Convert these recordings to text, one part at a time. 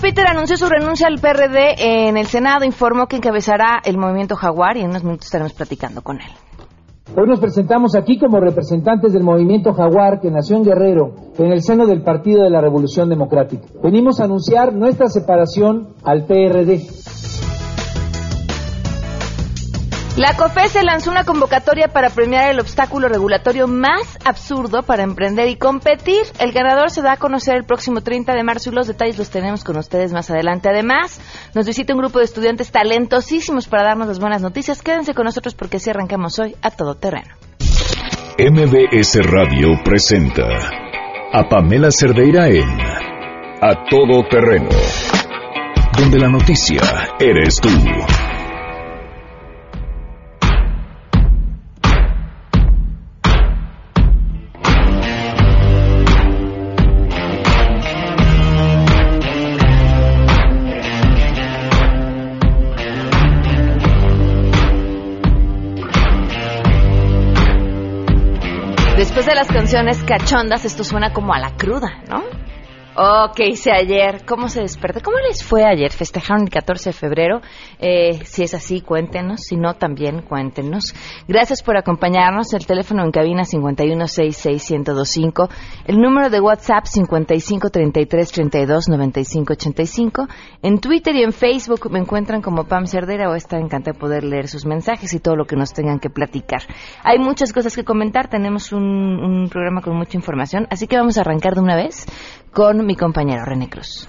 Peter anunció su renuncia al PRD en el Senado. Informó que encabezará el movimiento Jaguar y en unos minutos estaremos platicando con él. Hoy nos presentamos aquí como representantes del movimiento Jaguar que nació en Guerrero, en el seno del Partido de la Revolución Democrática. Venimos a anunciar nuestra separación al PRD. La COFESE lanzó una convocatoria para premiar el obstáculo regulatorio más absurdo para emprender y competir. El ganador se da a conocer el próximo 30 de marzo y los detalles los tenemos con ustedes más adelante. Además, nos visita un grupo de estudiantes talentosísimos para darnos las buenas noticias. Quédense con nosotros porque así arrancamos hoy a todo terreno. MBS Radio presenta a Pamela Cerdeira en A Todo Terreno, donde la noticia eres tú. Canciones cachondas, esto suena como a la cruda, ¿no? Oh, ¿qué hice ayer? ¿Cómo se despertó? ¿Cómo les fue ayer? ¿Festejaron el 14 de febrero? Eh, si es así, cuéntenos. Si no, también cuéntenos. Gracias por acompañarnos. El teléfono en cabina 5166125. El número de WhatsApp 5533329585. En Twitter y en Facebook me encuentran como Pam Cerdera o está encantada de poder leer sus mensajes y todo lo que nos tengan que platicar. Hay muchas cosas que comentar. Tenemos un, un programa con mucha información. Así que vamos a arrancar de una vez con mi compañero René Cruz.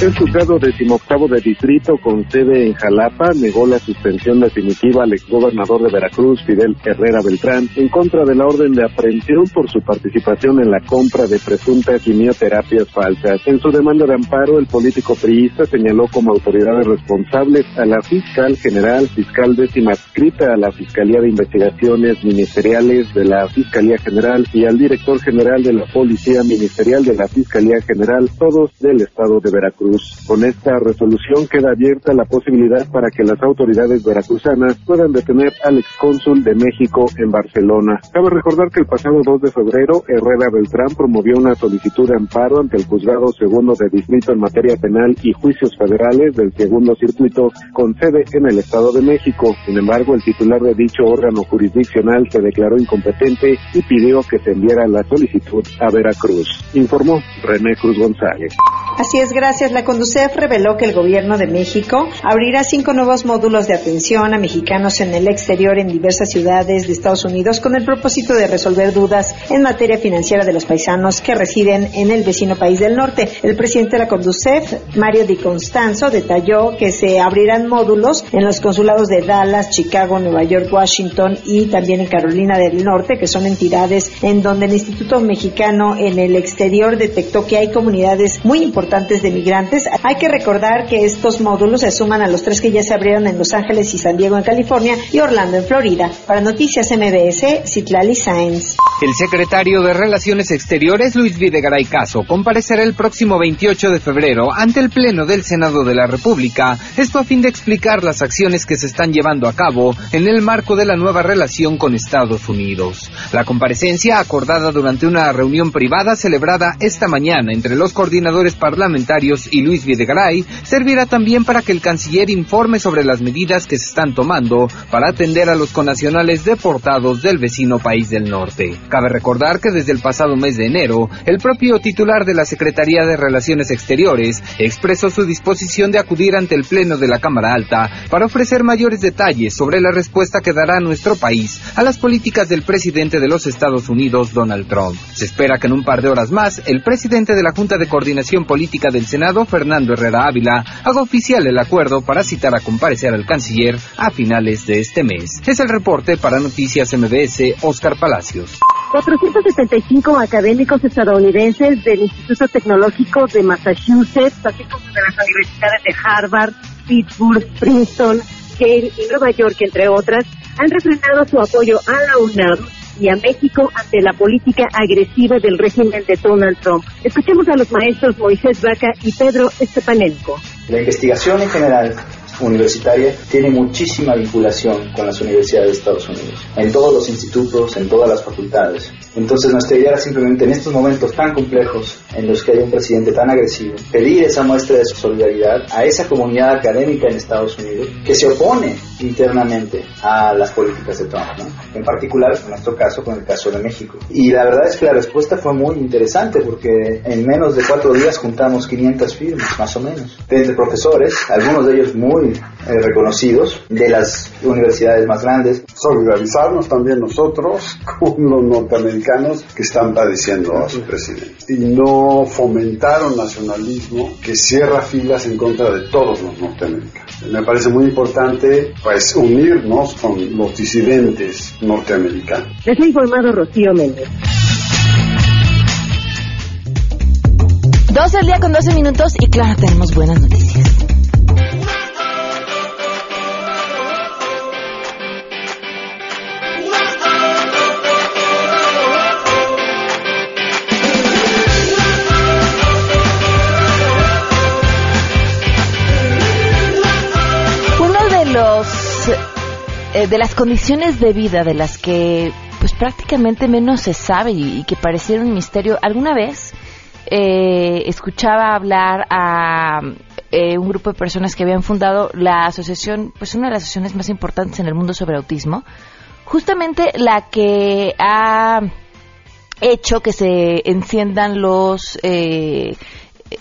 El juzgado decimoctavo de distrito con sede en Jalapa negó la suspensión definitiva al exgobernador de Veracruz, Fidel Herrera Beltrán, en contra de la orden de aprehensión por su participación en la compra de presuntas quimioterapias falsas. En su demanda de amparo, el político priista señaló como autoridades responsables a la fiscal general, fiscal décima adscrita a la Fiscalía de Investigaciones Ministeriales de la Fiscalía General y al director general de la Policía Ministerial de la Fiscalía General, todos del estado de Veracruz. Con esta resolución queda abierta la posibilidad para que las autoridades veracruzanas puedan detener al excónsul de México en Barcelona. Cabe recordar que el pasado 2 de febrero, Herrera Beltrán promovió una solicitud de amparo ante el juzgado segundo de distrito en materia penal y juicios federales del segundo circuito con sede en el Estado de México. Sin embargo, el titular de dicho órgano jurisdiccional se declaró incompetente y pidió que se enviara la solicitud a Veracruz. Informó René Cruz González. Así es, gracias. La Conducef reveló que el Gobierno de México abrirá cinco nuevos módulos de atención a mexicanos en el exterior en diversas ciudades de Estados Unidos con el propósito de resolver dudas en materia financiera de los paisanos que residen en el vecino país del norte. El presidente de la Conducef, Mario Di Constanzo, detalló que se abrirán módulos en los consulados de Dallas, Chicago, Nueva York, Washington y también en Carolina del Norte, que son entidades en donde el Instituto Mexicano en el exterior detectó que hay comunidades muy importantes de migrantes. Hay que recordar que estos módulos se suman a los tres que ya se abrieron en Los Ángeles y San Diego en California y Orlando en Florida. Para Noticias MBS, Citlali Sáenz. El secretario de Relaciones Exteriores, Luis Videgaray Caso, comparecerá el próximo 28 de febrero ante el Pleno del Senado de la República, esto a fin de explicar las acciones que se están llevando a cabo en el marco de la nueva relación con Estados Unidos. La comparecencia, acordada durante una reunión privada celebrada esta mañana entre los coordinadores parlamentarios, parlamentarios y Luis Videgaray servirá también para que el canciller informe sobre las medidas que se están tomando para atender a los conacionales deportados del vecino país del norte. Cabe recordar que desde el pasado mes de enero, el propio titular de la Secretaría de Relaciones Exteriores expresó su disposición de acudir ante el Pleno de la Cámara Alta para ofrecer mayores detalles sobre la respuesta que dará nuestro país a las políticas del presidente de los Estados Unidos, Donald Trump. Se espera que en un par de horas más, el presidente de la Junta de Coordinación Política del Senado, Fernando Herrera Ávila, haga oficial el acuerdo para citar a comparecer al canciller a finales de este mes. Es el reporte para Noticias MBS, Oscar Palacios. 475 académicos estadounidenses del Instituto Tecnológico de Massachusetts, así como de las universidades de Harvard, Pittsburgh, Princeton, Yale y Nueva York, entre otras, han refrendado su apoyo a la UNAM y a México ante la política agresiva del régimen de Donald Trump. Escuchemos a los maestros Moisés Vaca y Pedro Estepanenko. La investigación en general universitaria tiene muchísima vinculación con las universidades de Estados Unidos, en todos los institutos, en todas las facultades. Entonces nuestra idea era simplemente en estos momentos tan complejos en los que hay un presidente tan agresivo, pedir esa muestra de solidaridad a esa comunidad académica en Estados Unidos que se opone internamente a las políticas de Trump, ¿no? en particular en nuestro caso con el caso de México. Y la verdad es que la respuesta fue muy interesante porque en menos de cuatro días juntamos 500 firmas, más o menos, de entre profesores, algunos de ellos muy eh, reconocidos, de las universidades más grandes. Solidarizarnos también nosotros con los norteamericanos que están padeciendo a su presidente y no fomentar un nacionalismo que cierra filas en contra de todos los norteamericanos. Me parece muy importante pues unirnos con los disidentes norteamericanos. Les ha informado Rocío Méndez. 12 del día con 12 minutos y claro, tenemos buenas noticias. Eh, de las condiciones de vida de las que pues prácticamente menos se sabe y, que pareciera un misterio. ¿Alguna vez eh, escuchaba hablar a eh, un grupo de personas que habían fundado la asociación, pues una de las asociaciones más importantes en el mundo sobre autismo, justamente la que ha hecho que se enciendan los eh,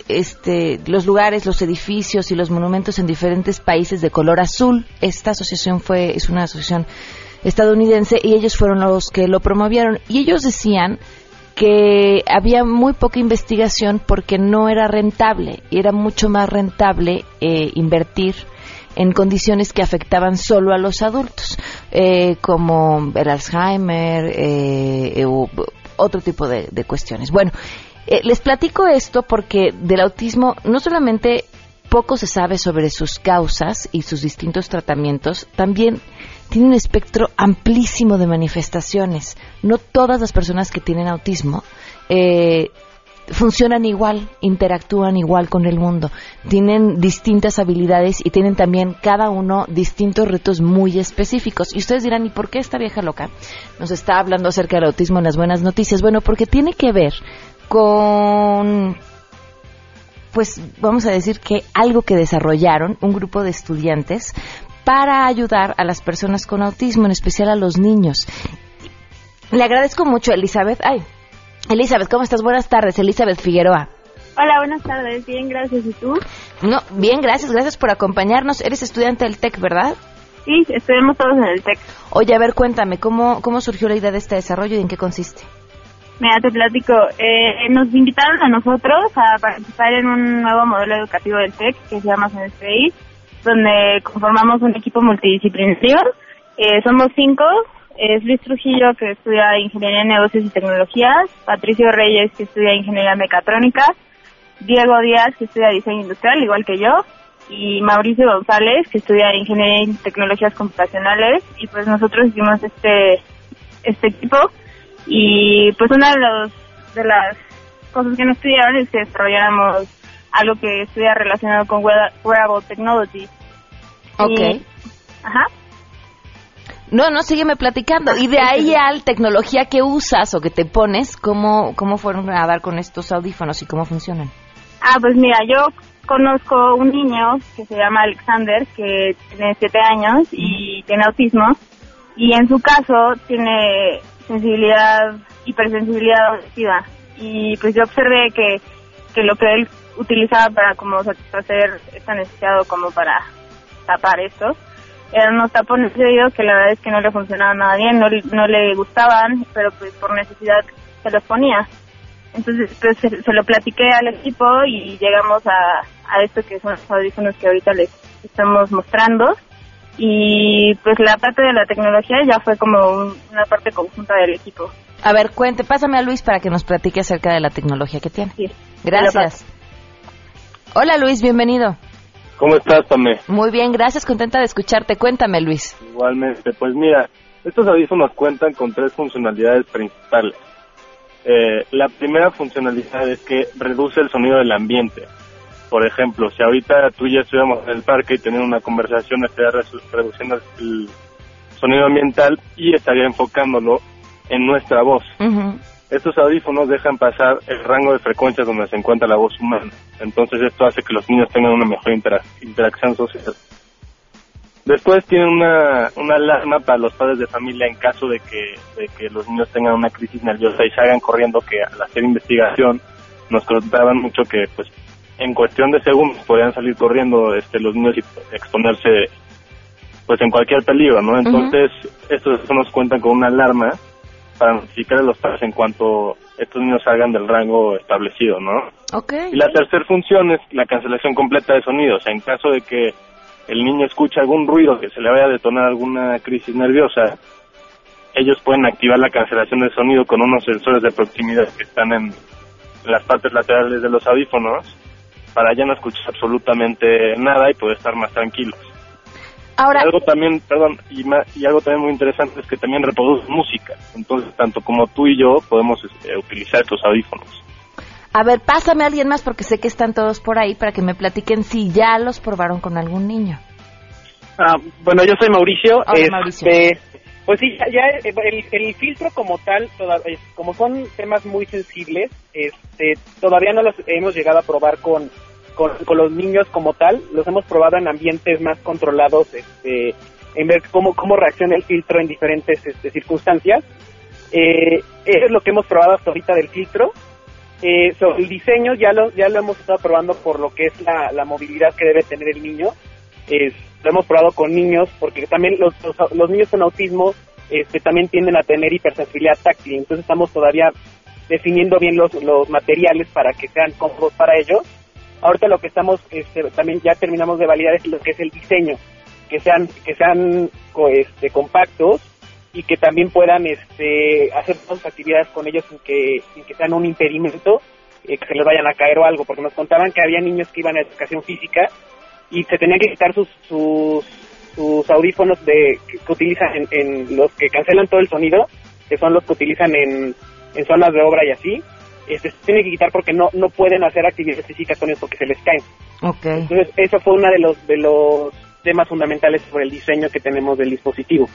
este, los lugares, los edificios y los monumentos en diferentes países de color azul. Esta asociación fue es una asociación estadounidense y ellos fueron los que lo promovieron y ellos decían que había muy poca investigación porque no era rentable y era mucho más rentable eh, invertir en condiciones que afectaban solo a los adultos, eh, como el Alzheimer eh, u otro tipo de, de cuestiones. Bueno, eh, les platico esto porque del autismo no solamente poco se sabe sobre sus causas y sus distintos tratamientos, también tiene un espectro amplísimo de manifestaciones. No todas las personas que tienen autismo eh, funcionan igual, interactúan igual con el mundo, tienen distintas habilidades y tienen también cada uno distintos retos muy específicos. Y ustedes dirán, ¿y por qué esta vieja loca nos está hablando acerca del autismo en las buenas noticias? Bueno, porque tiene que ver con pues vamos a decir que algo que desarrollaron un grupo de estudiantes para ayudar a las personas con autismo, en especial a los niños. Le agradezco mucho, Elizabeth. Ay, Elizabeth, ¿cómo estás? Buenas tardes, Elizabeth Figueroa. Hola, buenas tardes. Bien, gracias. ¿Y tú? No, bien, gracias, gracias por acompañarnos. Eres estudiante del TEC, ¿verdad? Sí, estudiamos todos en el TEC. Oye, a ver, cuéntame, ¿cómo, cómo surgió la idea de este desarrollo y en qué consiste? Mira, te platico. Eh, nos invitaron a nosotros a participar en un nuevo modelo educativo del TEC que se llama Space, donde conformamos un equipo multidisciplinario. Eh, somos cinco. Es Luis Trujillo, que estudia Ingeniería en Negocios y Tecnologías, Patricio Reyes, que estudia Ingeniería Mecatrónica, Diego Díaz, que estudia Diseño Industrial, igual que yo, y Mauricio González, que estudia Ingeniería en Tecnologías Computacionales, y pues nosotros hicimos este, este equipo y pues una de, los, de las cosas que nos pidieron es que desarrolláramos algo que estuviera relacionado con wear- wearable technology. Ok. Y- ajá. No, no, sígueme platicando. Y de ahí al tecnología que usas o que te pones, ¿cómo, cómo fueron a dar con estos audífonos y cómo funcionan? Ah, pues mira, yo conozco un niño que se llama Alexander, que tiene siete años y tiene autismo, y en su caso tiene sensibilidad, hipersensibilidad auditiva. Y pues yo observé que, que lo que él utilizaba para como satisfacer esta necesidad o como para tapar esto, eran unos tapones de oído que la verdad es que no le funcionaban nada bien, no, no le gustaban, pero pues por necesidad se los ponía. Entonces, pues se, se lo platiqué al equipo y llegamos a, a esto que son los audífonos que ahorita les estamos mostrando. Y pues la parte de la tecnología ya fue como un- una parte conjunta del equipo. A ver, cuente, pásame a Luis para que nos platique acerca de la tecnología que tiene. Sí. Gracias. Hola Luis, bienvenido. ¿Cómo estás, Tamé? Muy bien, gracias, contenta de escucharte. Cuéntame Luis. Igualmente, pues mira, estos audífonos cuentan con tres funcionalidades principales. Eh, la primera funcionalidad es que reduce el sonido del ambiente. Por ejemplo, si ahorita tú y yo estuviéramos en el parque y teniendo una conversación, estaría reduciendo el sonido ambiental y estaría enfocándolo en nuestra voz. Estos audífonos dejan pasar el rango de frecuencia donde se encuentra la voz humana. Entonces esto hace que los niños tengan una mejor intera- interacción social. Después tienen una, una alarma para los padres de familia en caso de que, de que los niños tengan una crisis nerviosa y salgan corriendo, que al hacer investigación nos contaban mucho que pues en cuestión de segundos podrían salir corriendo este los niños y exponerse pues en cualquier peligro, ¿no? Entonces estos nos cuentan con una alarma para notificar a los padres en cuanto estos niños salgan del rango establecido, ¿no? Ok. Y la tercera función es la cancelación completa de sonidos. En caso de que el niño escuche algún ruido que se le vaya a detonar alguna crisis nerviosa, ellos pueden activar la cancelación de sonido con unos sensores de proximidad que están en las partes laterales de los audífonos para ya no escuchar absolutamente nada y poder estar más tranquilos. Ahora, algo también, perdón, y, ma- y algo también muy interesante es que también reproduce música. Entonces, tanto como tú y yo podemos este, utilizar estos audífonos. a ver, pásame a alguien más porque sé que están todos por ahí para que me platiquen si ya los probaron con algún niño. Ah, bueno, yo soy Mauricio. Hola, Este, Mauricio. Pues sí, ya, ya, eh, el, el filtro como tal, toda- eh, como son temas muy sensibles, este, todavía no los hemos llegado a probar con, con, con los niños como tal. Los hemos probado en ambientes más controlados, este, en ver cómo, cómo reacciona el filtro en diferentes este, circunstancias. Eh, eso es lo que hemos probado hasta ahorita del filtro. Eh, sobre el diseño ya lo, ya lo hemos estado probando por lo que es la, la movilidad que debe tener el niño. Es- lo hemos probado con niños porque también los, los, los niños con autismo este, también tienden a tener hipersensibilidad táctil. Entonces estamos todavía definiendo bien los, los materiales para que sean cómodos para ellos. Ahorita lo que estamos, este, también ya terminamos de validar es lo que es el diseño, que sean, que sean este, compactos y que también puedan este, hacer las actividades con ellos sin que, sin que sean un impedimento, eh, que se les vayan a caer o algo, porque nos contaban que había niños que iban a educación física y se tenían que quitar sus, sus, sus audífonos de, que, que utilizan en, en los que cancelan todo el sonido, que son los que utilizan en, en zonas de obra y así, este, se tienen que quitar porque no, no pueden hacer actividades físicas con ellos porque se les caen. Ok. Entonces, eso fue uno de los, de los temas fundamentales sobre el diseño que tenemos del dispositivo.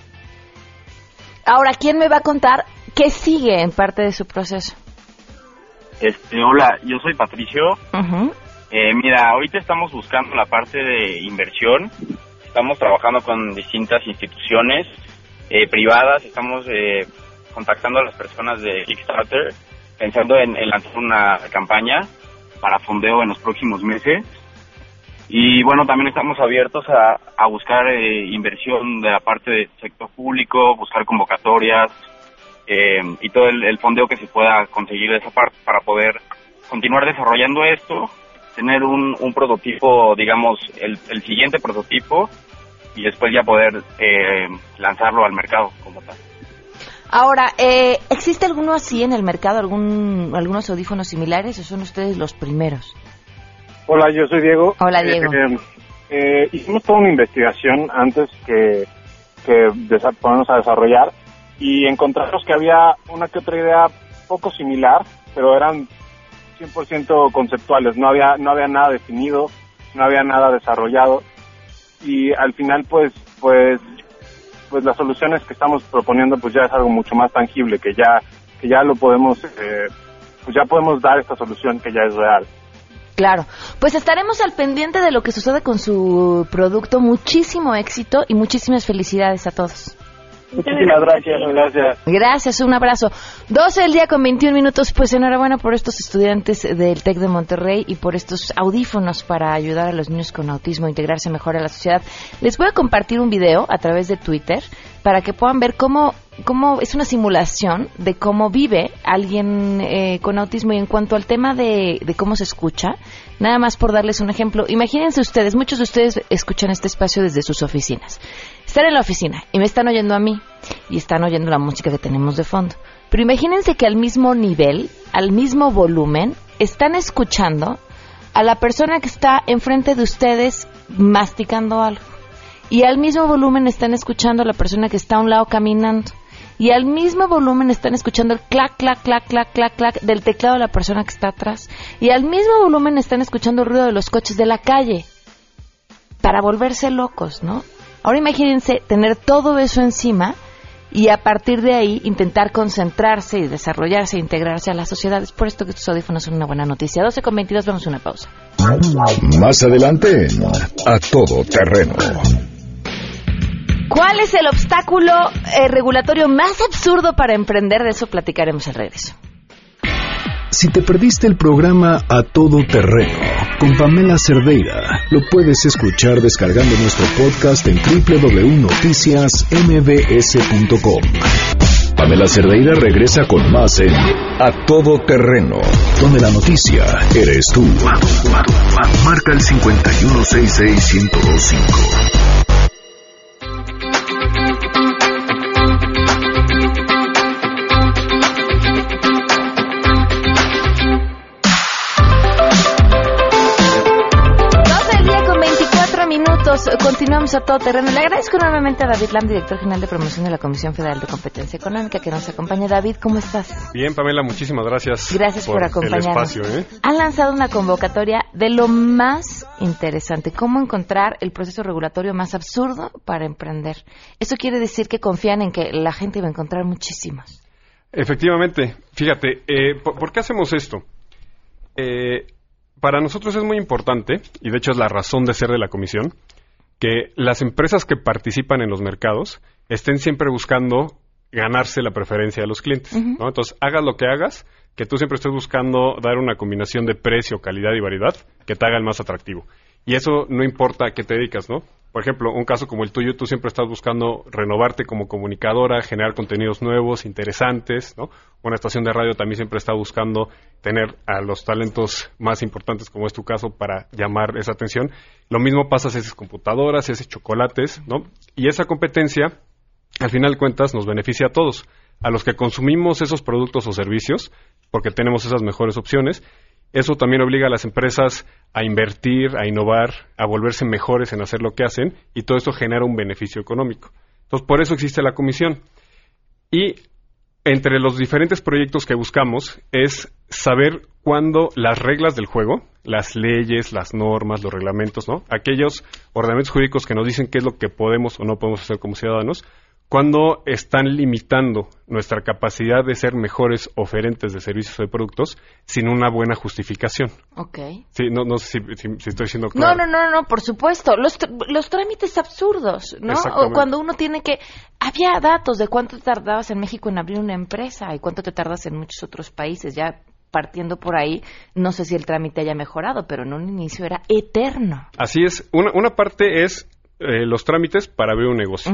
Ahora, ¿quién me va a contar qué sigue en parte de su proceso? Este, hola, yo soy Patricio. Eh, mira, ahorita estamos buscando la parte de inversión. Estamos trabajando con distintas instituciones eh, privadas. Estamos eh, contactando a las personas de Kickstarter, pensando en, lanzar una campaña para fondeo en los próximos meses. Y bueno, también estamos abiertos a, a buscar eh, inversión de la parte del sector público, buscar convocatorias eh, y todo el, el fondeo que se pueda conseguir de esa parte para poder continuar desarrollando esto, tener un, un prototipo, digamos, el, el siguiente prototipo y después ya poder eh, lanzarlo al mercado como tal. Ahora, eh, ¿existe alguno así en el mercado, algún, algunos audífonos similares o son ustedes los primeros? Hola, yo soy Diego. Hola, Diego. Eh, eh, hicimos toda una investigación antes que, que ponernos a desarrollar y encontramos que había una que otra idea poco similar, pero eran 100% conceptuales, no había, no había nada definido, no había nada desarrollado y al final pues, pues, pues las soluciones que estamos proponiendo pues ya es algo mucho más tangible, que ya, que ya lo podemos, eh, pues ya podemos dar esta solución que ya es real. Claro, pues estaremos al pendiente de lo que sucede con su producto. Muchísimo éxito y muchísimas felicidades a todos. Muchísimas gracias, gracias. Gracias, un abrazo. 12 del día con 21 minutos. Pues enhorabuena por estos estudiantes del TEC de Monterrey y por estos audífonos para ayudar a los niños con autismo a integrarse mejor a la sociedad. Les voy a compartir un video a través de Twitter para que puedan ver cómo, cómo es una simulación de cómo vive alguien eh, con autismo y en cuanto al tema de, de cómo se escucha, nada más por darles un ejemplo. Imagínense ustedes, muchos de ustedes escuchan este espacio desde sus oficinas. Están en la oficina y me están oyendo a mí y están oyendo la música que tenemos de fondo. Pero imagínense que al mismo nivel, al mismo volumen, están escuchando a la persona que está enfrente de ustedes masticando algo. Y al mismo volumen están escuchando a la persona que está a un lado caminando. Y al mismo volumen están escuchando el clac, clac, clac, clac, clac, clac del teclado de la persona que está atrás. Y al mismo volumen están escuchando el ruido de los coches de la calle. Para volverse locos, ¿no? Ahora imagínense tener todo eso encima y a partir de ahí intentar concentrarse y desarrollarse e integrarse a la sociedad. Es por esto que estos audífonos son una buena noticia. 12 con 22, vamos a una pausa. Más adelante A Todo Terreno. ¿Cuál es el obstáculo eh, regulatorio más absurdo para emprender? De eso platicaremos al regreso. Si te perdiste el programa A Todo Terreno con Pamela Cerdeira, lo puedes escuchar descargando nuestro podcast en www.noticiasmbs.com. Pamela Cerdeira regresa con más en A Todo Terreno, donde la noticia eres tú. Marca el 5166125. Continuamos a todo terreno. Le agradezco enormemente a David Lam, director general de promoción de la Comisión Federal de Competencia Económica, que nos acompaña. David, ¿cómo estás? Bien, Pamela, muchísimas gracias. Gracias por, acompañarnos. El espacio, ¿eh? Han lanzado una convocatoria de lo más interesante, cómo encontrar el proceso regulatorio más absurdo para emprender. Eso quiere decir que confían en que la gente va a encontrar muchísimos. Efectivamente, fíjate, eh, ¿por, qué hacemos esto? Eh, para nosotros es muy importante, y de hecho es la razón de ser de la comisión, que las empresas que participan en los mercados estén siempre buscando ganarse la preferencia de los clientes. ¿no? Entonces, hagas lo que hagas, que tú siempre estés buscando dar una combinación de precio, calidad y variedad que te haga el más atractivo. Y eso no importa a qué te dedicas, ¿no? Por ejemplo, un caso como el tuyo, tú siempre estás buscando renovarte como comunicadora, generar contenidos nuevos, interesantes, ¿no? Una estación de radio también siempre está buscando tener a los talentos más importantes, como es tu caso, para llamar esa atención. Lo mismo pasa si haces computadoras, si chocolates, ¿no? Y esa competencia, al final de cuentas, nos beneficia a todos. A los que consumimos esos productos o servicios, porque tenemos esas mejores opciones, eso también obliga a las empresas a invertir, a innovar, a volverse mejores en hacer lo que hacen y todo esto genera un beneficio económico. Entonces, por eso existe la comisión. Y entre los diferentes proyectos que buscamos es saber cuándo las reglas del juego, las leyes, las normas, los reglamentos, ¿no? Aquellos ordenamientos jurídicos que nos dicen qué es lo que podemos o no podemos hacer como ciudadanos, cuando están limitando nuestra capacidad de ser mejores oferentes de servicios o de productos sin una buena justificación. Ok. Sí, no, no sé si, estoy siendo claro. No, no, no, no, por supuesto. Los, los trámites absurdos, ¿no? O cuando uno tiene que... Había datos de cuánto te tardabas en México en abrir una empresa y cuánto te tardas en muchos otros países. Ya partiendo por ahí, no sé si el trámite haya mejorado, pero en un inicio era eterno. Así es. Una, una parte es eh, los trámites para abrir un negocio.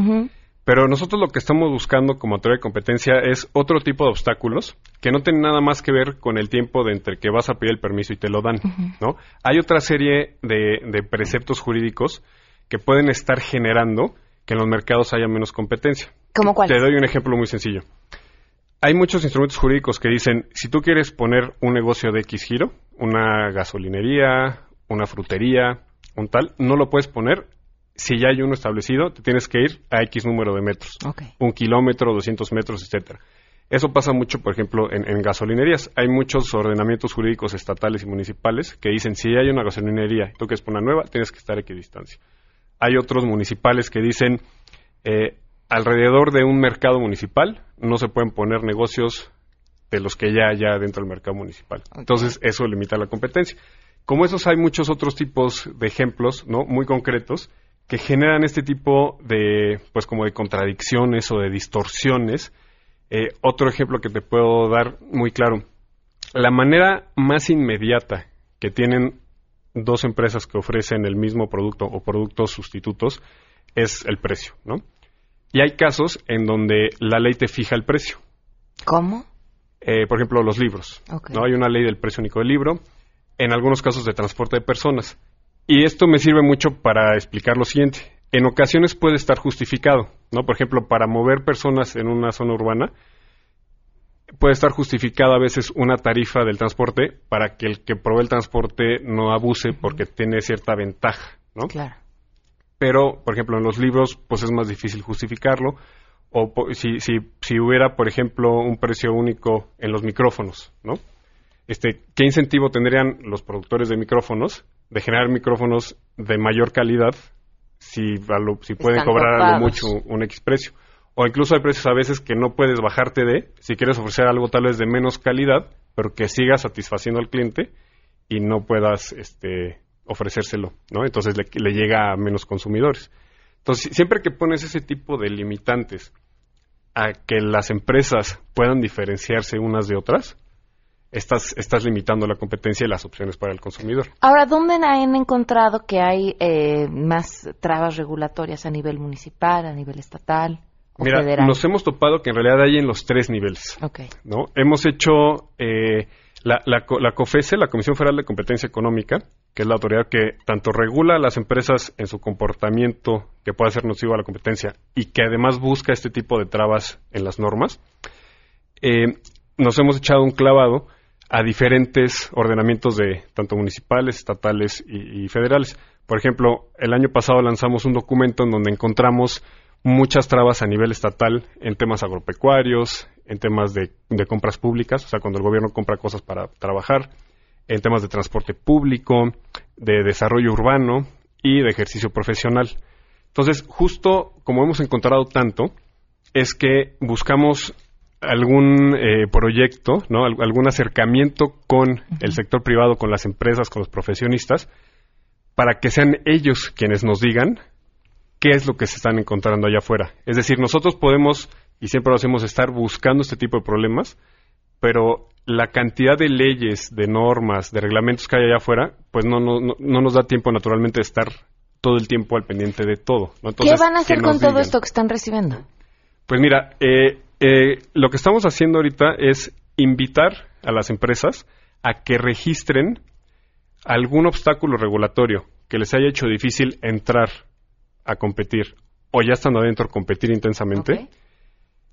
Pero nosotros lo que estamos buscando como autoridad de competencia es otro tipo de obstáculos que no tienen nada más que ver con el tiempo de entre que vas a pedir el permiso y te lo dan, ¿no? Hay otra serie de, preceptos jurídicos que pueden estar generando que en los mercados haya menos competencia. ¿Cómo cuál? Te doy un ejemplo muy sencillo. Hay muchos instrumentos jurídicos que dicen, si tú quieres poner un negocio de X giro, una gasolinería, una frutería, un tal, no lo puedes poner si ya hay uno establecido, te tienes que ir a X número de metros. Un kilómetro, 200 metros, etcétera. Eso pasa mucho, por ejemplo, en, gasolinerías. Hay muchos ordenamientos jurídicos estatales y municipales que dicen si hay una gasolinería y tú quieres poner una nueva, tienes que estar a distancia. Hay otros municipales que dicen eh, alrededor de un mercado municipal no se pueden poner negocios de los que ya hay dentro del mercado municipal. Entonces, eso limita la competencia. Como esos hay muchos otros tipos de ejemplos, ¿no? Muy concretos que generan este tipo de, pues como de contradicciones o de distorsiones. Eh, otro ejemplo que te puedo dar muy claro. La manera más inmediata que tienen dos empresas que ofrecen el mismo producto o productos sustitutos es el precio, ¿no? Y hay casos en donde la ley te fija el precio. ¿Cómo? Eh, por ejemplo, los libros. ¿no? Hay una ley del precio único del libro. En algunos casos de transporte de personas. Y esto me sirve mucho para explicar lo siguiente. En ocasiones puede estar justificado, ¿no? Por ejemplo, para mover personas en una zona urbana, puede estar justificada a veces una tarifa del transporte para que el que provee el transporte no abuse porque tiene cierta ventaja, ¿no? Claro. Pero, por ejemplo, en los libros, pues es más difícil justificarlo. O si, si, si hubiera, por ejemplo, un precio único en los micrófonos, ¿no? Este, ¿Qué incentivo tendrían los productores de micrófonos de generar micrófonos de mayor calidad si, si pueden cobrar algo mucho un X precio. o incluso hay precios a veces que no puedes bajarte de, si quieres ofrecer algo tal vez de menos calidad, pero que siga satisfaciendo al cliente y no puedas este, ofrecérselo, ¿no? Entonces le, le llega a menos consumidores. Entonces, siempre que pones ese tipo de limitantes a que las empresas puedan diferenciarse unas de otras, estás, estás limitando la competencia y las opciones para el consumidor. Ahora, ¿dónde han encontrado que hay eh, más trabas regulatorias a nivel municipal, a nivel estatal? O Mira, federal? nos hemos topado que en realidad hay en los tres niveles. Ok. ¿no? Hemos hecho eh, la, la, la COFESE, la Comisión Federal de Competencia Económica, que es la autoridad que tanto regula a las empresas en su comportamiento que pueda ser nocivo a la competencia y que además busca este tipo de trabas en las normas. Eh, nos hemos echado un clavado a diferentes ordenamientos de tanto municipales, estatales y, federales. Por ejemplo, el año pasado lanzamos un documento en donde encontramos muchas trabas a nivel estatal en temas agropecuarios, en temas de compras públicas, o sea, cuando el gobierno compra cosas para trabajar, en temas de transporte público, de desarrollo urbano y de ejercicio profesional. Entonces, justo como hemos encontrado tanto, es que buscamos algún eh, proyecto, ¿no? Al- algún acercamiento con el sector privado, con las empresas, con los profesionistas, para que sean ellos quienes nos digan qué es lo que se están encontrando allá afuera. Es decir, nosotros podemos, y siempre lo hacemos, estar buscando este tipo de problemas, pero la cantidad de leyes, de normas, de reglamentos que hay allá afuera, pues no, no, no, no nos da tiempo naturalmente de estar todo el tiempo al pendiente de todo. ¿no? ¿Qué van a hacer con todo digan. esto que están recibiendo? Pues mira, eh, eh, lo que estamos haciendo ahorita es invitar a las empresas a que registren algún obstáculo regulatorio que les haya hecho difícil entrar a competir o ya estando adentro competir intensamente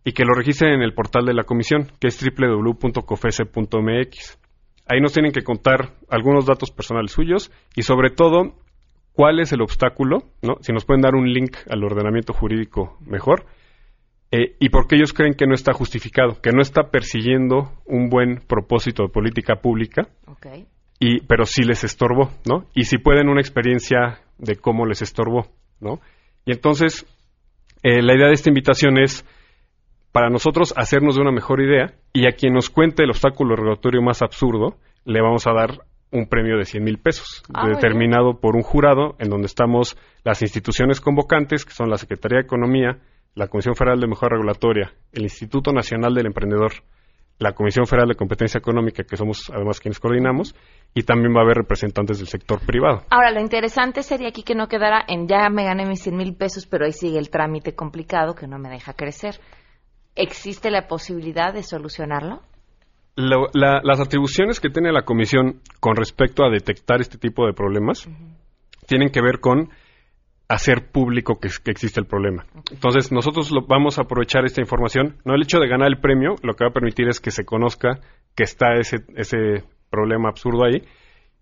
y que lo registren en el portal de la comisión que es www.cofese.mx. Ahí nos tienen que contar algunos datos personales suyos y sobre todo cuál es el obstáculo, ¿no? Si nos pueden dar un link al ordenamiento jurídico mejor. Eh, y por qué ellos creen que no está justificado, que no está persiguiendo un buen propósito de política pública, y, pero sí les estorbó, ¿no? Y si pueden una experiencia de cómo les estorbó, ¿no? Y entonces, eh, la idea de esta invitación es para nosotros hacernos de una mejor idea y a quien nos cuente el obstáculo regulatorio más absurdo, le vamos a dar un premio de 100 mil pesos, Ah, determinado por un jurado en donde estamos las instituciones convocantes, que son la Secretaría de Economía, la Comisión Federal de Mejora Regulatoria, el Instituto Nacional del Emprendedor, la Comisión Federal de Competencia Económica, que somos además quienes coordinamos, y también va a haber representantes del sector privado. Ahora, lo interesante sería aquí que no quedara en ya me gané mis 100 mil pesos, pero ahí sigue el trámite complicado que no me deja crecer. ¿Existe la posibilidad de solucionarlo? Lo- la- las atribuciones que tiene la comisión con respecto a detectar este tipo de problemas tienen que ver con hacer público que, que existe el problema. Entonces, nosotros lo- vamos a aprovechar esta información. No el hecho de ganar el premio, lo que va a permitir es que se conozca que está ese, ese problema absurdo ahí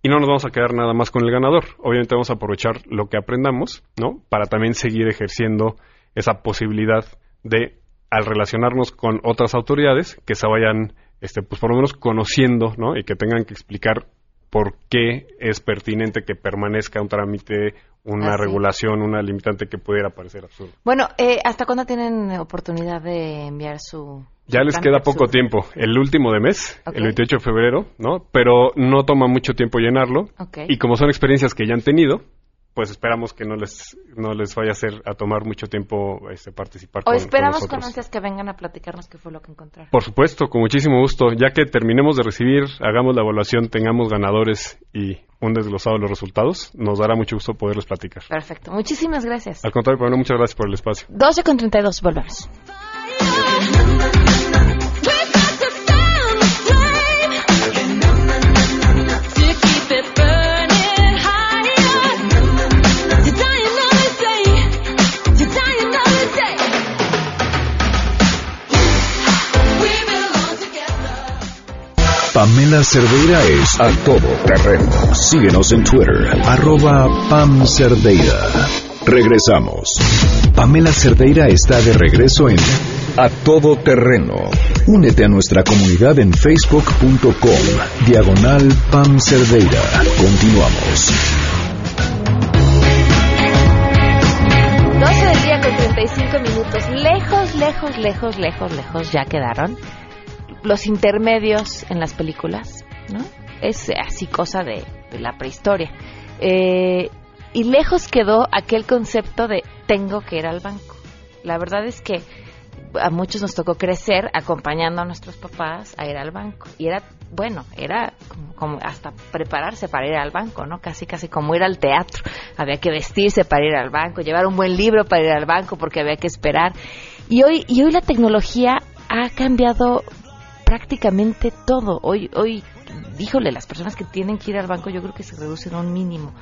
y no nos vamos a quedar nada más con el ganador. Obviamente vamos a aprovechar lo que aprendamos, ¿no? Para también seguir ejerciendo esa posibilidad de, al relacionarnos con otras autoridades, que se vayan, este, pues por lo menos conociendo, ¿no? Y que tengan que explicar por qué es pertinente que permanezca un trámite, una Ah, sí. regulación, una limitante que pudiera parecer absurdo. Bueno, eh, ¿hasta cuándo tienen oportunidad de enviar su... Ya les queda poco tiempo, el último de mes, el 28 de febrero, ¿no? Pero no toma mucho tiempo llenarlo. Y como son experiencias que ya han tenido, pues esperamos que no les no les vaya a hacer a tomar mucho tiempo este, participar O con, esperamos con ansias que vengan a platicarnos qué fue lo que encontraron. Por supuesto, con muchísimo gusto. Ya que terminemos de recibir, hagamos la evaluación, tengamos ganadores y un desglosado de los resultados, nos dará mucho gusto poderles platicar. Perfecto. Muchísimas gracias. Al contrario, Pablo, muchas gracias por el espacio. 12 con 32, volvemos. Pamela Cerdeira es a todo terreno. Síguenos en Twitter, arroba Pam Cerdeira. Regresamos. Pamela Cerdeira está de regreso en A Todo Terreno. Únete a nuestra comunidad en facebook.com, diagonal Pam Cerdeira. Continuamos. 12 del día con 35 minutos. Lejos, lejos, lejos, lejos, lejos ya quedaron los intermedios en las películas, ¿no? Es así cosa de, de la prehistoria. Eh, y lejos quedó aquel concepto de tengo que ir al banco. La verdad es que a muchos nos tocó crecer acompañando a nuestros papás a ir al banco. Y era, bueno, era como, como hasta prepararse para ir al banco, ¿no? Casi, casi como ir al teatro. Había que vestirse para ir al banco, llevar un buen libro para ir al banco porque había que esperar. Y hoy, y hoy la tecnología ha cambiado prácticamente todo. Hoy, hoy, híjole, las personas que tienen que ir al banco yo creo que se reducen a un mínimo.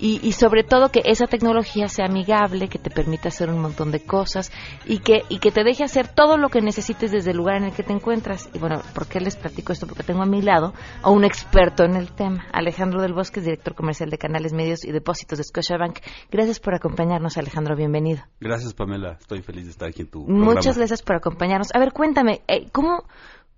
Y, y sobre todo que esa tecnología sea amigable, que te permita hacer un montón de cosas y que, y que te deje hacer todo lo que necesites desde el lugar en el que te encuentras. Y bueno, ¿por qué les platico esto? Porque tengo a mi lado a un experto en el tema, Alejandro del Bosque, director comercial de Canales Medios y Depósitos de Scotiabank. Gracias por acompañarnos, Alejandro, bienvenido. Gracias, Pamela. Estoy feliz de estar aquí en tu Muchas programa. gracias por acompañarnos. A ver, cuéntame, eh, ¿cómo,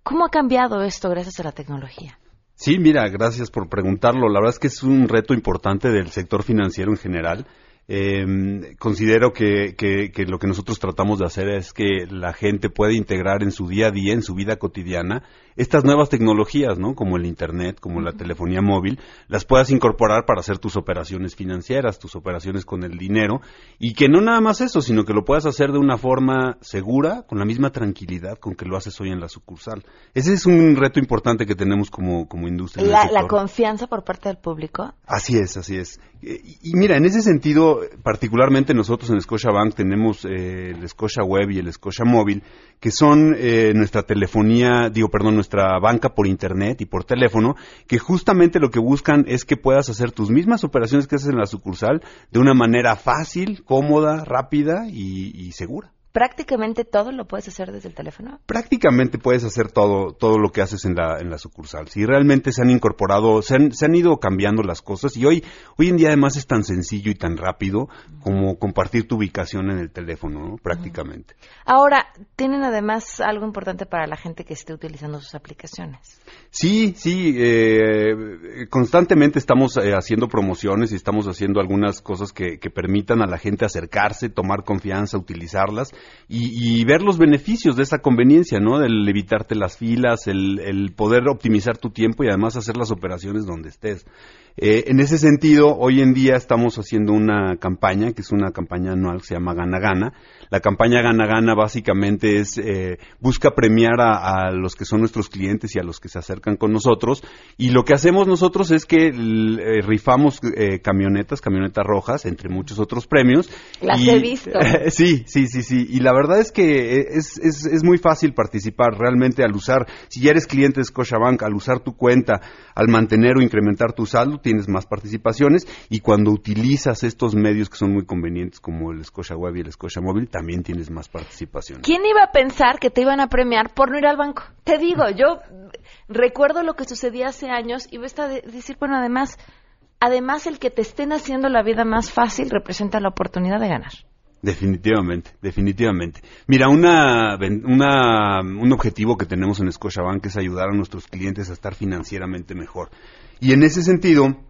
¿cómo ha cambiado esto gracias a la tecnología? Sí, mira, gracias por preguntarlo. La verdad es que es un reto importante del sector financiero en general. Eh, considero que, que- que lo que nosotros tratamos de hacer es que la gente pueda integrar en su día a día, en su vida cotidiana, estas nuevas tecnologías, ¿no? Como el Internet, como la telefonía móvil, las puedas incorporar para hacer tus operaciones financieras, tus operaciones con el dinero, y que no nada más eso, sino que lo puedas hacer de una forma segura, con la misma tranquilidad con que lo haces hoy en la sucursal. Ese es un reto importante que tenemos como, como industria. La, confianza por parte del público. Así es, así es. Eh, Y, y mira, en ese sentido, particularmente nosotros en Scotiabank tenemos eh, el Scotia Web y el Scotia Móvil, que son eh, nuestra telefonía, digo, perdón, nuestra banca por internet y por teléfono, que justamente lo que buscan es que puedas hacer tus mismas operaciones que haces en la sucursal de una manera fácil, cómoda, rápida y, y segura. Prácticamente todo lo puedes hacer desde el teléfono. prácticamente puedes hacer todo todo lo que haces en la en la sucursal. Si realmente se han incorporado, se han, se han ido cambiando las cosas y hoy hoy en día además es tan sencillo y tan rápido como compartir tu ubicación en el teléfono, ¿no? prácticamente. Ahora, tienen además algo importante para la gente que esté utilizando sus aplicaciones. Sí, sí, eh, constantemente estamos eh, haciendo promociones y estamos haciendo algunas cosas que, que permitan a la gente acercarse, tomar confianza, utilizarlas y, y ver los beneficios de esa conveniencia, ¿no? Del evitarte las filas, el, el poder optimizar tu tiempo y además hacer las operaciones donde estés. Eh, en ese sentido, hoy en día estamos haciendo una campaña, que es una campaña anual que se llama Gana Gana. La campaña Gana Gana básicamente es, eh, busca premiar a, a los que son nuestros clientes y a los que se acercan con nosotros. Y lo que hacemos nosotros es que eh, rifamos eh, camionetas, camionetas rojas, entre muchos otros premios. Las Y- he visto. sí, sí, sí, sí. Y la verdad es que es, es, es muy fácil participar realmente al usar, si ya eres cliente de Scotiabank, al usar tu cuenta, al mantener o incrementar tu saldo, tienes más participaciones y cuando utilizas estos medios que son muy convenientes como el Scotia Web y el Scotia Móvil, también tienes más participaciones. ¿Quién iba a pensar que te iban a premiar por no ir al banco? Te digo, yo recuerdo lo que sucedía hace años y esta de decir, bueno, además, además el que te estén haciendo la vida más fácil representa la oportunidad de ganar. Definitivamente, definitivamente. Mira, una, una, un objetivo que tenemos en Scotiabank es ayudar a nuestros clientes a estar financieramente mejor. Y en ese sentido,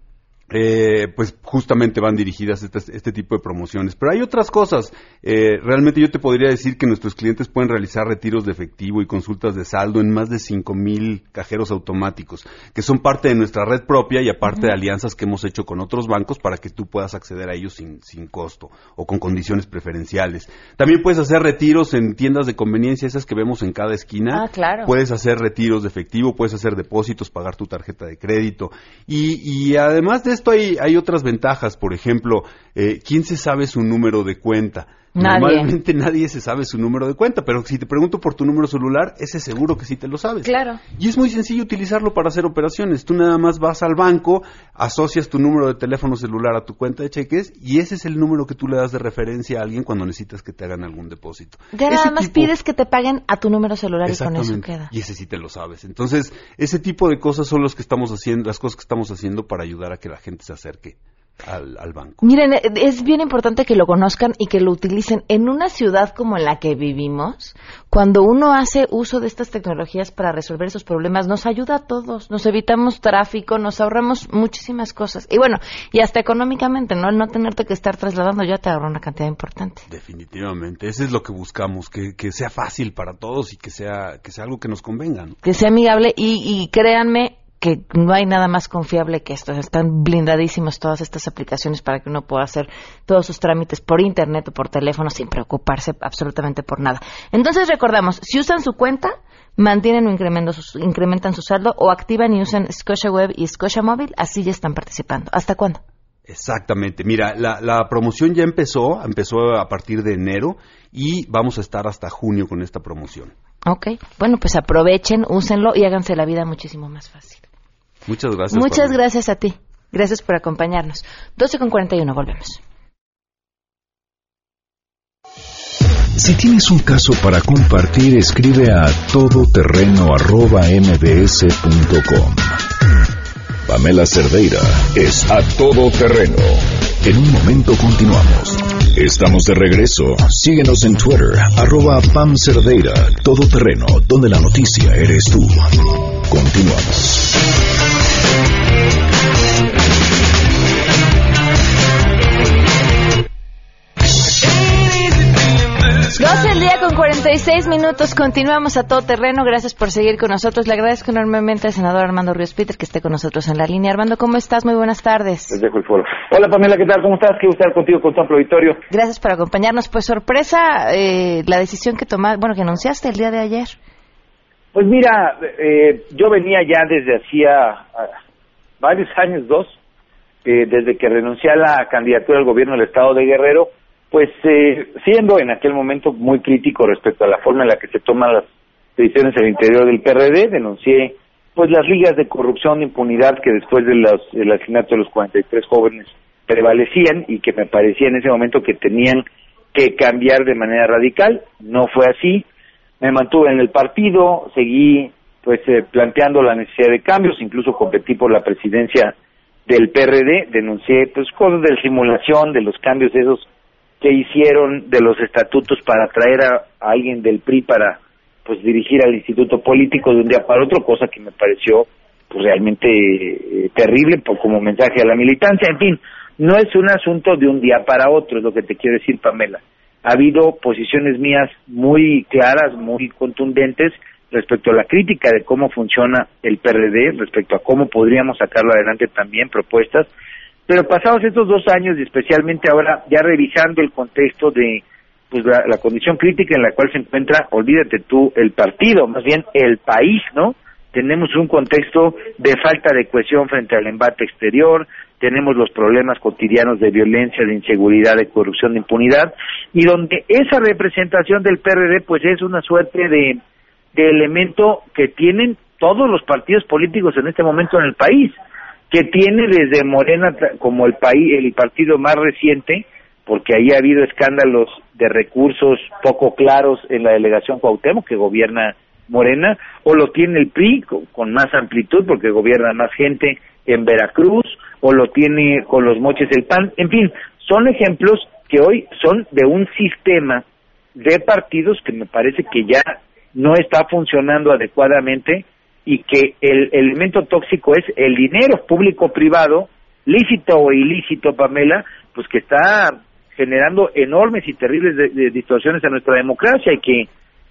eh, pues justamente van dirigidas este, este tipo de promociones. Pero hay otras cosas. Eh, realmente yo te podría decir que nuestros clientes pueden realizar retiros de efectivo y consultas de saldo en más de 5 mil cajeros automáticos, que son parte de nuestra red propia y aparte de alianzas que hemos hecho con otros bancos para que tú puedas acceder a ellos sin, sin costo o con condiciones preferenciales. También puedes hacer retiros en tiendas de conveniencia, esas que vemos en cada esquina. Ah, claro. Puedes hacer retiros de efectivo, puedes hacer depósitos, pagar tu tarjeta de crédito. Y, y además de esto hay, hay otras ventajas. Por ejemplo, eh, ¿quién se sabe su número de cuenta? Nadie. Normalmente nadie se sabe su número de cuenta, pero si te pregunto por tu número celular, ese seguro que sí te lo sabes. Claro. Y es muy sencillo utilizarlo para hacer operaciones. Tú nada más vas al banco, asocias tu número de teléfono celular a tu cuenta de cheques y ese es el número que tú le das de referencia a alguien cuando necesitas que te hagan algún depósito. Ya nada más tipo- pides que te paguen a tu número celular y con eso queda. Y ese sí te lo sabes. Entonces, ese tipo de cosas son los que estamos haciendo, las cosas que estamos haciendo para ayudar a que la gente se acerque al, al banco. Miren, eh, es bien importante que lo conozcan y que lo utilicen en una ciudad como la que vivimos. Cuando uno hace uso de estas tecnologías para resolver esos problemas, nos ayuda a todos. Nos evitamos tráfico, nos ahorramos muchísimas cosas. Y bueno, y hasta económicamente, ¿no? El no tenerte que estar trasladando ya te ahorra una cantidad importante. Definitivamente, eso es lo que buscamos, que, que sea fácil para todos y que sea, que sea algo que nos convenga. ¿no? Que sea amigable y, y créanme, que no hay nada más confiable que esto. Están blindadísimos todas estas aplicaciones para que uno pueda hacer todos sus trámites por internet o por teléfono sin preocuparse absolutamente por nada. Entonces recordamos, si usan su cuenta, mantienen o incrementan su, incrementan su saldo o activan y usan Scotia Web y Scotia Móvil, así ya están participando. ¿Hasta cuándo? Exactamente. Mira, la, la promoción ya empezó, empezó a partir de enero y vamos a estar hasta junio con esta promoción. Ok, bueno, pues aprovechen, úsenlo y háganse la vida muchísimo más fácil. Muchas gracias. Muchas gracias a ti. Gracias por acompañarnos. 12 con 41, volvemos. Si tienes un caso para compartir, escribe a todoterreno.mbs.com. Pamela Cerdeira es a todo terreno. En un momento continuamos. Estamos de regreso. Síguenos en Twitter, arroba Pam Cerdeira, todoterreno, donde la noticia eres tú. Continuamos. 12 el día con 46 minutos. Continuamos a todo terreno. Gracias por seguir con nosotros. Le agradezco enormemente al senador Armando Ríos Peter que esté con nosotros en la línea. Armando, ¿cómo estás? Muy buenas tardes. Les dejo el foro. Hola Pamela, ¿qué tal? ¿Cómo estás? Quiero estar contigo con tu amplio auditorio. Gracias por acompañarnos. Pues sorpresa eh, la decisión que tomaste, bueno, que anunciaste el día de ayer. Pues mira, eh, yo venía ya desde hacía ah, varios años, dos, eh, desde que renuncié a la candidatura al gobierno del estado de Guerrero, pues eh, siendo en aquel momento muy crítico respecto a la forma en la que se toman las decisiones el interior del PRD, denuncié pues las ligas de corrupción e impunidad que después de del asesinato de los 43 jóvenes prevalecían y que me parecía en ese momento que tenían que cambiar de manera radical. No fue así. Me mantuve en el partido, seguí pues eh, planteando la necesidad de cambios, incluso competí por la presidencia del PRD, denuncié pues cosas de simulación, de los cambios esos que hicieron de los estatutos para traer a, alguien del PRI para pues dirigir al instituto político de un día para otro, cosa que me pareció pues realmente eh, terrible por, como mensaje a la militancia. En fin, no es un asunto de un día para otro, es lo que te quiero decir, Pamela. Ha habido posiciones mías muy claras, muy contundentes respecto a la crítica de cómo funciona el PRD, respecto a cómo podríamos sacarlo adelante también, propuestas, pero pasados estos dos años y especialmente ahora ya revisando el contexto de pues la, condición crítica en la cual se encuentra, olvídate tú, el partido, más bien el país, ¿no? Tenemos un contexto de falta de cohesión frente al embate exterior, tenemos los problemas cotidianos de violencia, de inseguridad, de corrupción, de impunidad, y donde esa representación del PRD pues es una suerte de elemento que tienen todos los partidos políticos en este momento en el país que tiene desde Morena como el país el partido más reciente porque ahí ha habido escándalos de recursos poco claros en la delegación Cuauhtémoc que gobierna Morena o lo tiene el PRI con, más amplitud porque gobierna más gente en Veracruz o lo tiene con los moches del PAN en fin son ejemplos que hoy son de un sistema de partidos que me parece que ya no está funcionando adecuadamente y que el elemento tóxico es el dinero público-privado, lícito o ilícito, Pamela, pues que está generando enormes y terribles de, distorsiones a nuestra democracia y que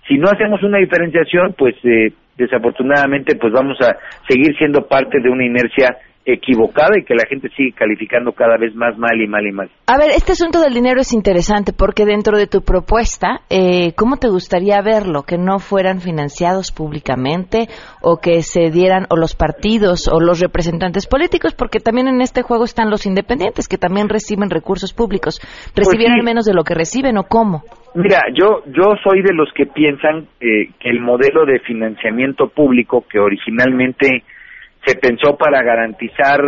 si no hacemos una diferenciación, pues eh, desafortunadamente pues vamos a seguir siendo parte de una inercia equivocada y que la gente sigue calificando cada vez más mal y mal y mal. A ver, este asunto del dinero es interesante porque dentro de tu propuesta, eh, ¿cómo te gustaría verlo? ¿Que no fueran financiados públicamente o que se dieran o los partidos o los representantes políticos? Porque también en este juego están los independientes que también reciben recursos públicos. ¿Recibieran Pues sí. menos de lo que reciben o cómo? Mira, yo yo soy de los que piensan eh, que el modelo de financiamiento público que originalmente se pensó para garantizar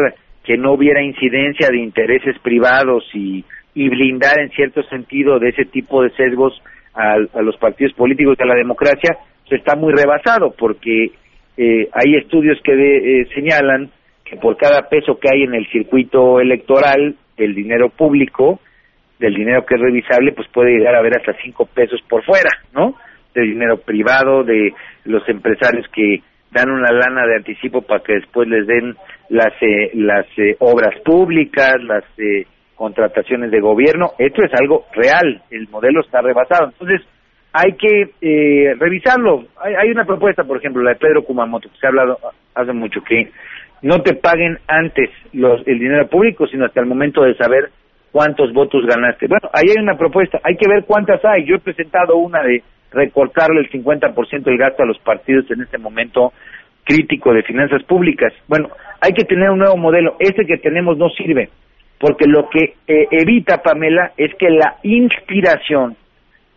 que no hubiera incidencia de intereses privados y, y blindar en cierto sentido de ese tipo de sesgos a, a los partidos políticos y a la democracia, pues está muy rebasado porque eh, hay estudios que de- eh, señalan que por cada peso que hay en el circuito electoral el dinero público, del dinero que es revisable, pues puede llegar a ver hasta cinco pesos por fuera, ¿no? De dinero privado, de los empresarios que dan una lana de anticipo para que después les den las eh, las eh, obras públicas, las eh, contrataciones de gobierno. Esto es algo real, el modelo está rebasado. Entonces, hay que eh, revisarlo. Hay, hay una propuesta, por ejemplo, la de Pedro Kumamoto, que se ha hablado hace mucho, que no te paguen antes los, el dinero público, sino hasta el momento de saber cuántos votos ganaste. Bueno, ahí hay una propuesta, hay que ver cuántas hay. Yo he presentado una de recortarle el 50% del gasto a los partidos en este momento crítico de finanzas públicas. Bueno, hay que tener un nuevo modelo. Este que tenemos no sirve, porque lo que eh, evita, Pamela, es que la inspiración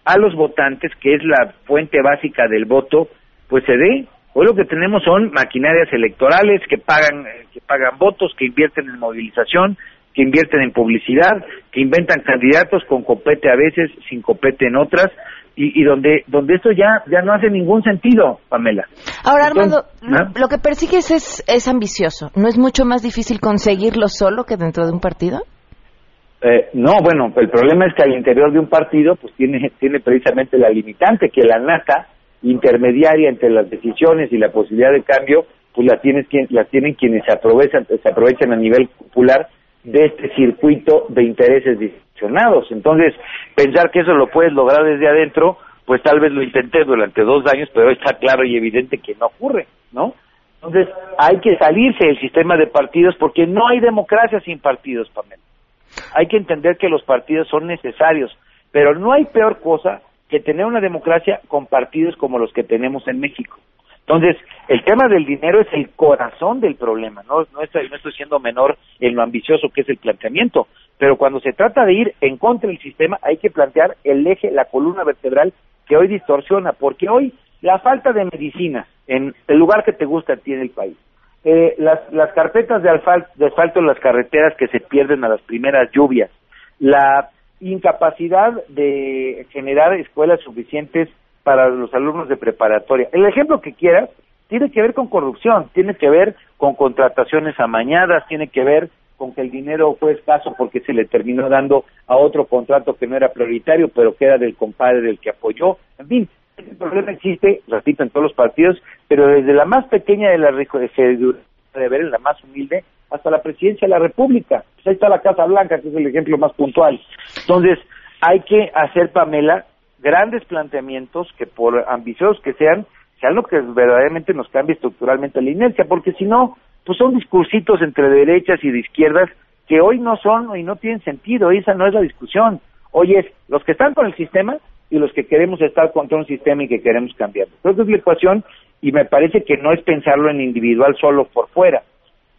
a los votantes, que es la fuente básica del voto, pues se dé. Hoy lo que tenemos son maquinarias electorales que pagan, eh, que pagan votos, que invierten en movilización, que invierten en publicidad, que inventan candidatos con copete a veces, sin copete en otras, y, y donde donde esto ya ya no hace ningún sentido, Pamela. Ahora, Armando, ¿Ah? lo que persigues es, es ambicioso. ¿No es mucho más difícil conseguirlo solo que dentro de un partido? Eh, no, bueno, el problema es que al interior de un partido, pues tiene, tiene precisamente la limitante que la nata intermediaria entre las decisiones y la posibilidad de cambio, pues la, tienes, quien- la tienen quienes se aprovechan, se aprovechan a nivel popular de este circuito de intereses distorsionados. Entonces, pensar que eso lo puedes lograr desde adentro, pues tal vez lo intenté durante dos años, pero está claro y evidente que no ocurre, ¿no? Entonces, hay que salirse del sistema de partidos porque no hay democracia sin partidos, Pamela. Hay que entender que los partidos son necesarios, pero no hay peor cosa que tener una democracia con partidos como los que tenemos en México. Entonces, el tema del dinero es el corazón del problema, no, no, estoy, no estoy siendo menor en lo ambicioso que es el planteamiento, pero cuando se trata de ir en contra del sistema hay que plantear el eje, la columna vertebral que hoy distorsiona, porque hoy la falta de medicinas en el lugar que te gusta tiene el país, eh, las, las carpetas de, alfal- de asfalto en las carreteras que se pierden a las primeras lluvias, la incapacidad de generar escuelas suficientes para los alumnos de preparatoria. El ejemplo que quieras tiene que ver con corrupción, tiene que ver con contrataciones amañadas, tiene que ver con que el dinero fue escaso porque se le terminó dando a otro contrato que no era prioritario, pero que era del compadre del que apoyó. En fin, este problema existe, repito, en todos los partidos, pero desde la más pequeña de las rico- de ver la más humilde, hasta la presidencia de la República. Pues ahí está la Casa Blanca, que es el ejemplo más puntual. Entonces, hay que hacer, Pamela, grandes planteamientos que por ambiciosos que sean, sean lo que verdaderamente nos cambie estructuralmente la inercia, porque si no, pues son discursitos entre derechas y de izquierdas que hoy no son y no tienen sentido, esa no es la discusión. Hoy es los que están con el sistema y los que queremos estar contra un sistema y que queremos cambiarlo. Creo que es la ecuación y me parece que no es pensarlo en individual solo por fuera.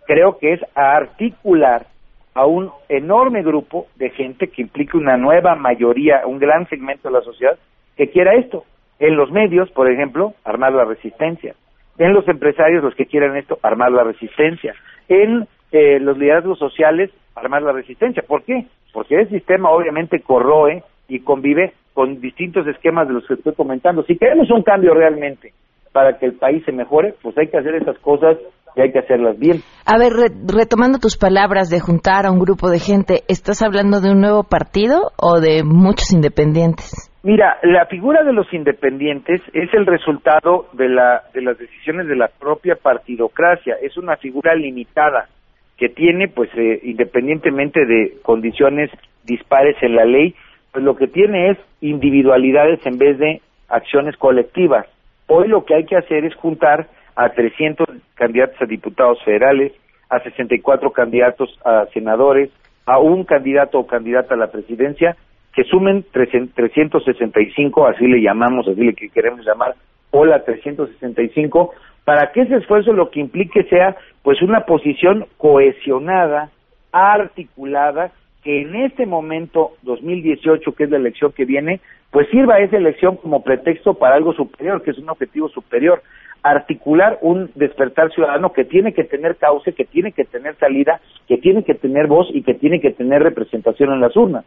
Creo que es articular a un enorme grupo de gente que implique una nueva mayoría, un gran segmento de la sociedad que quiera esto. En los medios, por ejemplo, armar la resistencia. En los empresarios, los que quieran esto, armar la resistencia. En eh, los liderazgos sociales, armar la resistencia. ¿Por qué? Porque el sistema obviamente corroe y convive con distintos esquemas de los que estoy comentando. Si queremos un cambio realmente para que el país se mejore, pues hay que hacer esas cosas y hay que hacerlas bien. A ver, re- retomando tus palabras de juntar a un grupo de gente, ¿estás hablando de un nuevo partido o de muchos independientes? Mira, la figura de los independientes es el resultado de, la, de las decisiones de la propia partidocracia. Es una figura limitada que tiene, pues, eh, independientemente de condiciones dispares en la ley, pues lo que tiene es individualidades en vez de acciones colectivas. Hoy lo que hay que hacer es juntar a 300 candidatos a diputados federales, a 64 candidatos a senadores, a un candidato o candidata a la presidencia, que sumen 300 365, así le llamamos, así le que queremos llamar, o la 365, para que ese esfuerzo lo que implique sea pues una posición cohesionada, articulada, que en este momento 2018, que es la elección que viene, pues sirva esa elección como pretexto para algo superior, que es un objetivo superior, articular un despertar ciudadano que tiene que tener cauce, que tiene que tener salida, que tiene que tener voz y que tiene que tener representación en las urnas.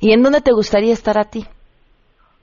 ¿Y en dónde te gustaría estar a ti?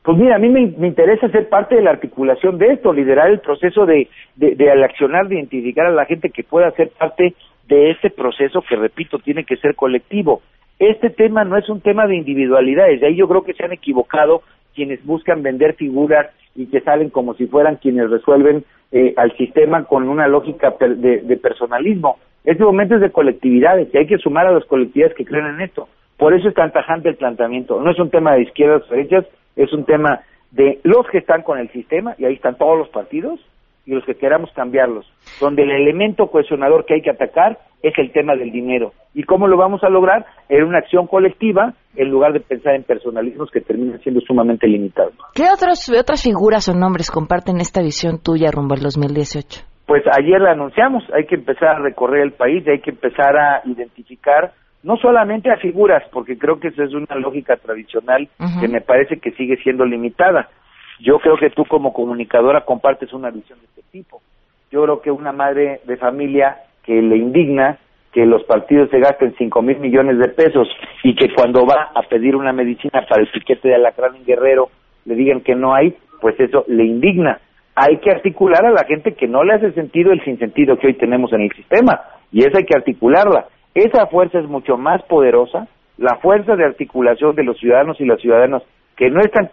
Pues mira, a mí me, me interesa ser parte de la articulación de esto, liderar el proceso de, de, de al accionar, de identificar a la gente que pueda ser parte de este proceso que, repito, tiene que ser colectivo. Este tema no es un tema de individualidades, de ahí yo creo que se han equivocado quienes buscan vender figuras y que salen como si fueran quienes resuelven eh, al sistema con una lógica de, personalismo. Este momento es de colectividades y hay que sumar a las colectividades que creen en esto. Por eso es tan tajante el planteamiento. No es un tema de izquierdas o derechas, es un tema de los que están con el sistema, y ahí están todos los partidos, y los que queramos cambiarlos, donde el elemento cohesionador que hay que atacar es el tema del dinero. ¿Y cómo lo vamos a lograr? En una acción colectiva, en lugar de pensar en personalismos que terminan siendo sumamente limitados. ¿Qué otros, otras figuras o nombres comparten esta visión tuya rumbo al 2018? Pues ayer la anunciamos, hay que empezar a recorrer el país, hay que empezar a identificar no solamente a figuras, porque creo que esa es una lógica tradicional que me parece que sigue siendo limitada, yo creo que tú como comunicadora compartes una visión de este tipo. Yo creo que una madre de familia que le indigna que los partidos se gasten cinco mil millones de pesos y que cuando va a pedir una medicina para el piquete de alacrán en Guerrero le digan que no hay, pues eso le indigna. Hay que articular a la gente que no le hace sentido el sinsentido que hoy tenemos en el sistema y esa hay que articularla. Esa fuerza es mucho más poderosa, la fuerza de articulación de los ciudadanos y las ciudadanas que no están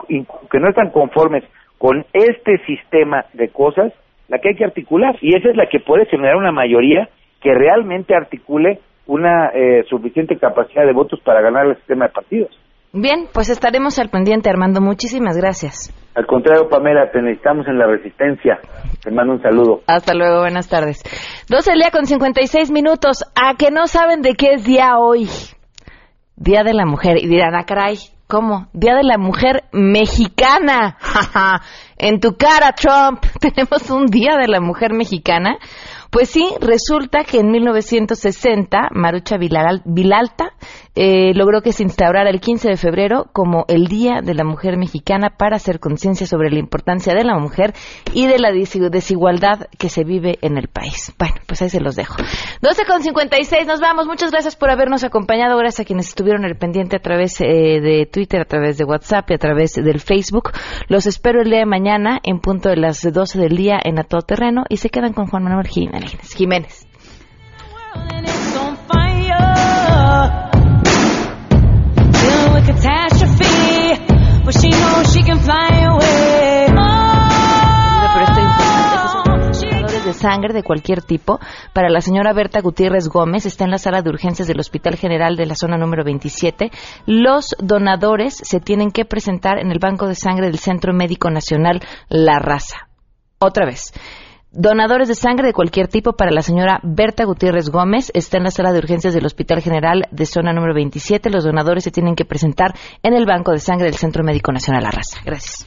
que no están conformes con este sistema de cosas, la que hay que articular y esa es la que puede generar una mayoría que realmente articule una eh, suficiente capacidad de votos para ganar el sistema de partidos. Bien, pues estaremos al pendiente, Armando. Muchísimas gracias. Al contrario, Pamela, te necesitamos en la resistencia. Te mando un saludo. Hasta luego, buenas tardes. 12 del día con 56 minutos. ¿A que no saben de qué es día hoy? Día de la Mujer. Y dirán, ah, caray, ¿Cómo? Día de la Mujer Mexicana. en tu cara, Trump. Tenemos un Día de la Mujer Mexicana. Pues sí, resulta que en 1960 Marucha Vilalta eh, logró que se instaurara el 15 de febrero como el Día de la Mujer Mexicana para hacer conciencia sobre la importancia de la mujer y de la desigualdad que se vive en el país. Bueno, pues ahí se los dejo. 12 con 56, nos vamos. Muchas gracias por habernos acompañado. Gracias a quienes estuvieron el pendiente a través eh, de Twitter, a través de WhatsApp y a través del Facebook. Los espero el día de mañana en punto de las 12 del día en A Todo Terreno y se quedan con Juan Manuel Jiménez. Jiménez. de sangre de cualquier tipo para la señora Berta Gutiérrez Gómez está en la sala de urgencias del Hospital General de la zona número 27. Los donadores se tienen que presentar en el Banco de Sangre del Centro Médico Nacional La Raza. Otra vez. Donadores de sangre de cualquier tipo para la señora Berta Gutiérrez Gómez está en la sala de urgencias del Hospital General de zona número 27. Los donadores se tienen que presentar en el Banco de Sangre del Centro Médico Nacional La Raza. Gracias.